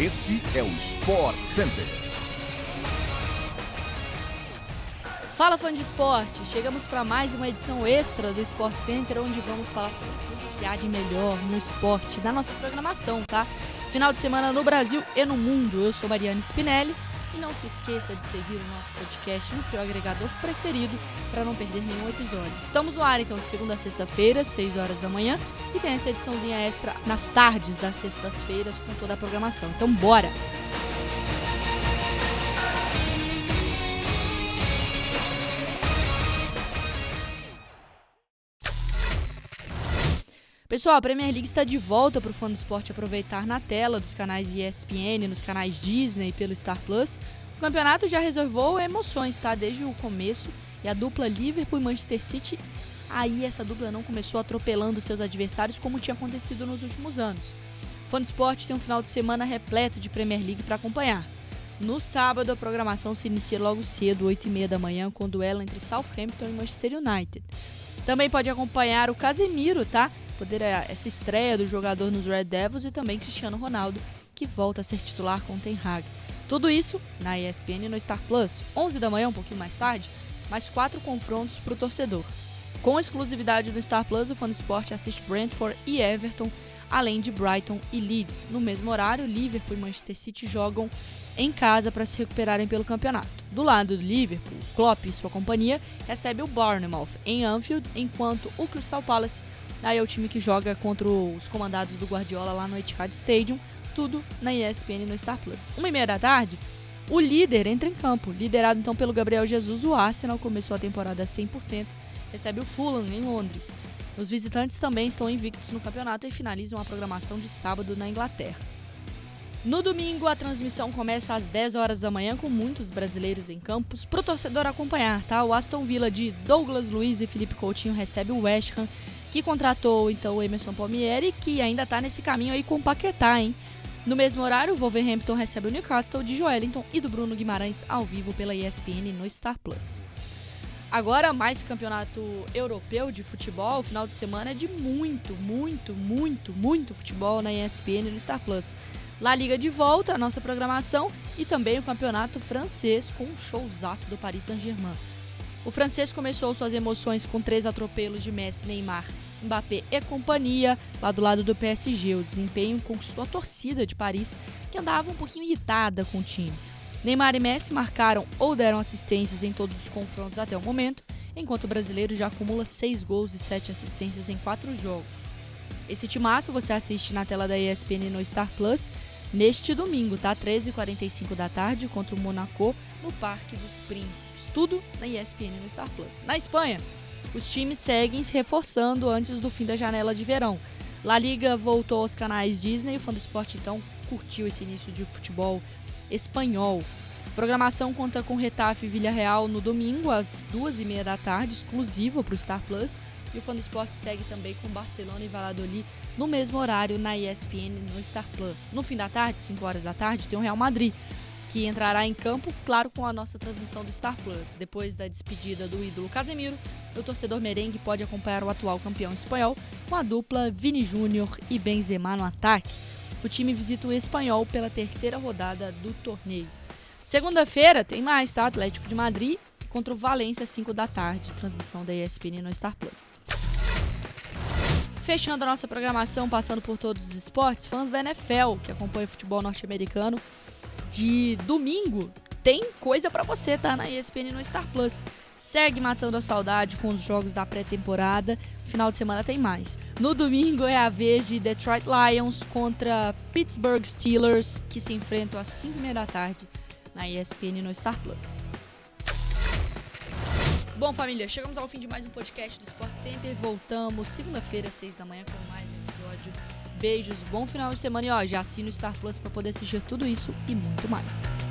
Este é o Sport Center. Fala fã de esporte, chegamos para mais uma edição extra do Sport Center, onde vamos falar sobre tudo que há de melhor no esporte da nossa programação, tá? Final de semana no Brasil e no mundo. Eu sou Mariana Spinelli e não se esqueça de seguir o nosso podcast no seu agregador preferido para não perder nenhum episódio. Estamos no ar então de segunda a sexta-feira, 6 horas da manhã, e tem essa ediçãozinha extra nas tardes das sextas-feiras com toda a programação. Então bora! Pessoal, a Premier League está de volta para o fã do esporte aproveitar na tela dos canais ESPN, nos canais Disney e pelo Star Plus. O campeonato já reservou emoções, tá? Desde o começo. E a dupla Liverpool e Manchester City, aí essa dupla não começou atropelando seus adversários como tinha acontecido nos últimos anos. O fã do esporte tem um final de semana repleto de Premier League para acompanhar. No sábado, a programação se inicia logo cedo, 8h30 da manhã, com duelo entre Southampton e Manchester United. Também pode acompanhar o Casemiro, tá? Poder é, essa estreia do jogador nos Red Devils e também Cristiano Ronaldo, que volta a ser titular com o Ten Hag. Tudo isso na ESPN no Star Plus, 11 da manhã, um pouquinho mais tarde, mais quatro confrontos para o torcedor. Com exclusividade do Star Plus, o Fã Sport assiste Brentford e Everton, além de Brighton e Leeds. No mesmo horário, Liverpool e Manchester City jogam em casa para se recuperarem pelo campeonato. Do lado do Liverpool, Klopp e sua companhia recebe o Bournemouth em Anfield, enquanto o Crystal Palace Aí é o time que joga contra os comandados do Guardiola lá no Etihad Stadium, tudo na ESPN no Star Plus. Uma e meia da tarde, o líder entra em campo, liderado então pelo Gabriel Jesus, o Arsenal começou a temporada 100%, recebe o Fulham em Londres. Os visitantes também estão invictos no campeonato e finalizam a programação de sábado na Inglaterra. No domingo, a transmissão começa às 10 horas da manhã com muitos brasileiros em campos para o torcedor acompanhar, tá? O Aston Villa de Douglas Luiz e Felipe Coutinho recebe o West Ham que contratou então o Emerson Palmieri, que ainda está nesse caminho aí com o Paquetá, hein? No mesmo horário, o Wolverhampton recebe o Newcastle de Joelinton e do Bruno Guimarães ao vivo pela ESPN no Star Plus. Agora, mais campeonato europeu de futebol, o final de semana é de muito, muito, muito, muito futebol na ESPN e no Star Plus. La Liga de volta, a nossa programação, e também o campeonato francês com um showzaço do Paris Saint-Germain. O francês começou suas emoções com três atropelos de Messi, Neymar, Mbappé e companhia lá do lado do PSG. O desempenho conquistou a torcida de Paris, que andava um pouquinho irritada com o time. Neymar e Messi marcaram ou deram assistências em todos os confrontos até o momento, enquanto o brasileiro já acumula seis gols e sete assistências em quatro jogos. Esse timaço você assiste na tela da ESPN no Star Plus neste domingo, tá? 13h45 da tarde contra o Monaco no Parque dos Príncipes. Tudo na ESPN no Star Plus. Na Espanha, os times seguem se reforçando antes do fim da janela de verão. La Liga voltou aos canais Disney, o fã do esporte então curtiu esse início de futebol espanhol. A programação conta com Retafe e Villarreal no domingo, às duas e meia da tarde, exclusivo para o Star Plus. E o Fã do Esporte segue também com Barcelona e Valladolid no mesmo horário na ESPN no Star Plus. No fim da tarde, 5 horas da tarde, tem o Real Madrid, que entrará em campo, claro, com a nossa transmissão do Star Plus. Depois da despedida do ídolo Casemiro, o torcedor merengue pode acompanhar o atual campeão espanhol com a dupla Vini Júnior e Benzema no ataque. O time visita o espanhol pela terceira rodada do torneio. Segunda-feira tem mais, tá? Atlético de Madrid contra o Valência, 5 da tarde. Transmissão da ESPN no Star Plus. Fechando a nossa programação, passando por todos os esportes, fãs da NFL que acompanham o futebol norte-americano, de domingo tem coisa para você, tá? Na ESPN no Star Plus. Segue matando a saudade com os jogos da pré-temporada. Final de semana tem mais. No domingo é a vez de Detroit Lions contra Pittsburgh Steelers, que se enfrentam às 5h30 da tarde na ESPN no Star Plus. Bom, família, chegamos ao fim de mais um podcast do Sport Center. Voltamos segunda-feira, às 6 da manhã, com mais um episódio. Beijos, bom final de semana e ó, já assina o Star Plus para poder assistir tudo isso e muito mais.